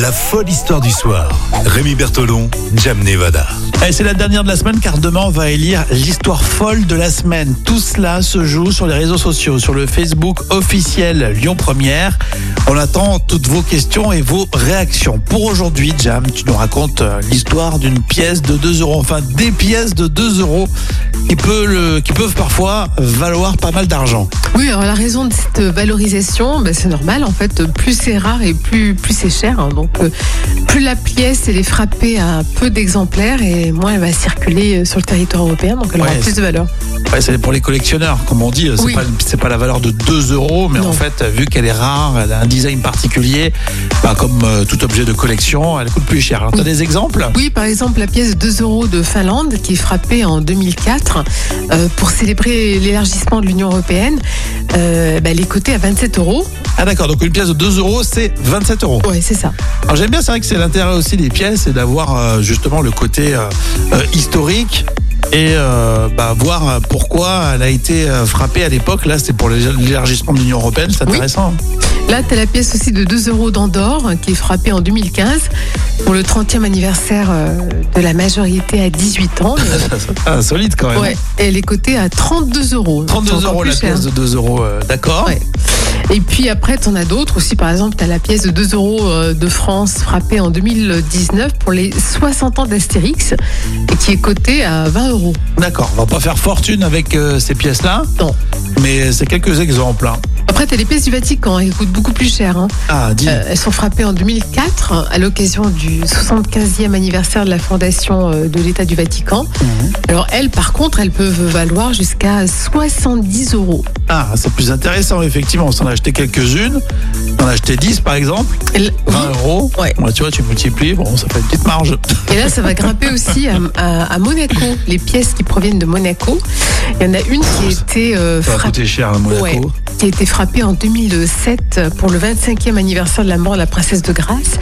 La folle histoire du soir. Rémi Bertolon, Jam Nevada. Allez, c'est la dernière de la semaine car demain on va élire l'histoire folle de la semaine. Tout cela se joue sur les réseaux sociaux, sur le Facebook officiel Lyon Première. On attend toutes vos questions et vos réactions. Pour aujourd'hui, Jam, tu nous racontes euh, l'histoire d'une pièce de 2 euros, enfin des pièces de 2 euros qui, peut le- qui peuvent parfois valoir pas mal d'argent. Oui, alors la raison de cette valorisation, ben, c'est normal en fait. Plus c'est rare et plus plus c'est cher. Hein. Donc euh, plus la pièce elle est frappée à peu d'exemplaires et moins elle va circuler euh, sur le territoire européen, donc elle aura plus de valeur. Ouais, c'est pour les collectionneurs, comme on dit. C'est Oui. pas pas la valeur de 2 euros, mais Non. en fait, vu qu'elle est rare, elle a un design particulier, bah, comme euh, tout objet de collection, elle coûte plus cher. Alors, t'as des exemples? Oui, par exemple la pièce de 2 euros de Finlande qui est frappée en 2004 euh, pour célébrer l'élargissement de l'Union européenne. Euh, ben, elle est cotée à 27 euros. Ah d'accord, donc une pièce de 2 euros, c'est 27 euros. Ouais, c'est ça. Alors j'aime bien, c'est vrai que c'est l'intérêt aussi des pièces, c'est d'avoir euh, justement le côté euh, euh, historique et euh, bah, voir pourquoi elle a été frappée à l'époque. Là, c'est pour l'élargissement de l'Union européenne, c'est Oui. intéressant. Là, tu as la pièce aussi de 2 euros d'Andorre qui est frappée en 2015 pour le 30e anniversaire de la majorité à 18 ans. Ah, solide quand même. Ouais, elle est cotée à 32 euros. 32 C'est encore euros la cher. pièce de 2 euros, euh, d'accord. Ouais. Et puis après, tu en as d'autres aussi. Par exemple, tu as la pièce de 2 euros euh, de France frappée en 2019 pour les 60 ans d'Astérix et qui est cotée à 20 euros. D'accord, on va pas faire fortune avec euh, ces pièces-là, Non. mais c'est quelques exemples. hein. Après, tu as les pièces du Vatican, elles coûtent beaucoup plus cher. hein. Ah, dis. Euh, elles sont frappées en 2004 à l'occasion du 75e anniversaire de la fondation euh, de l'État du Vatican. Mhm. Alors elles, par contre, elles peuvent valoir jusqu'à 70 euros. Ah, c'est plus intéressant, effectivement. On s'en a acheté quelques-unes. On en a acheté 10 par exemple, Elles- 20 euros. Ouais. tu vois, tu multiplies, bon, ça fait une petite marge. Et là, ça va grimper aussi à, à- à Monaco. Les pièces qui proviennent de Monaco. Il y en a une qui était euh, Ça va frappée. cher à Monaco. Ouais, qui a été frappée en 2007 pour le 25e anniversaire de la mort de la princesse de Grâce.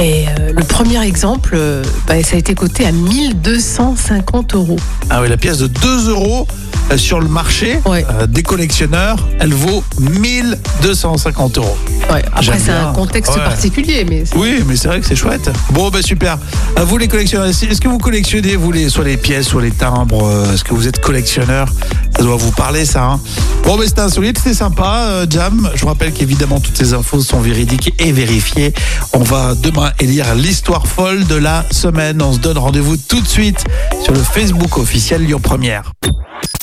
Et euh, le premier exemple, euh, bah, ça a été coté à 1250 euros. Ah oui, la pièce de 2 euros sur le marché Ouais. euh, des collectionneurs, elle vaut 1250 euros. Ouais, après, c'est un contexte Ouais. particulier, mais c'est- Oui, mais c'est vrai que c'est chouette. Bon, ben super. À vous les collectionneurs, est-ce que vous collectionnez, vous, les, soit les pièces, soit les timbres euh, Est-ce que vous êtes collectionneur? Ça doit vous parler, ça. hein bon, ben c'était insolite, c'était sympa, euh, Jam. Je vous rappelle qu'évidemment, toutes ces infos sont véridiques et vérifiées. On va demain élire l'histoire folle de la semaine. On se donne rendez-vous tout de suite sur le Facebook officiel Lyon Première.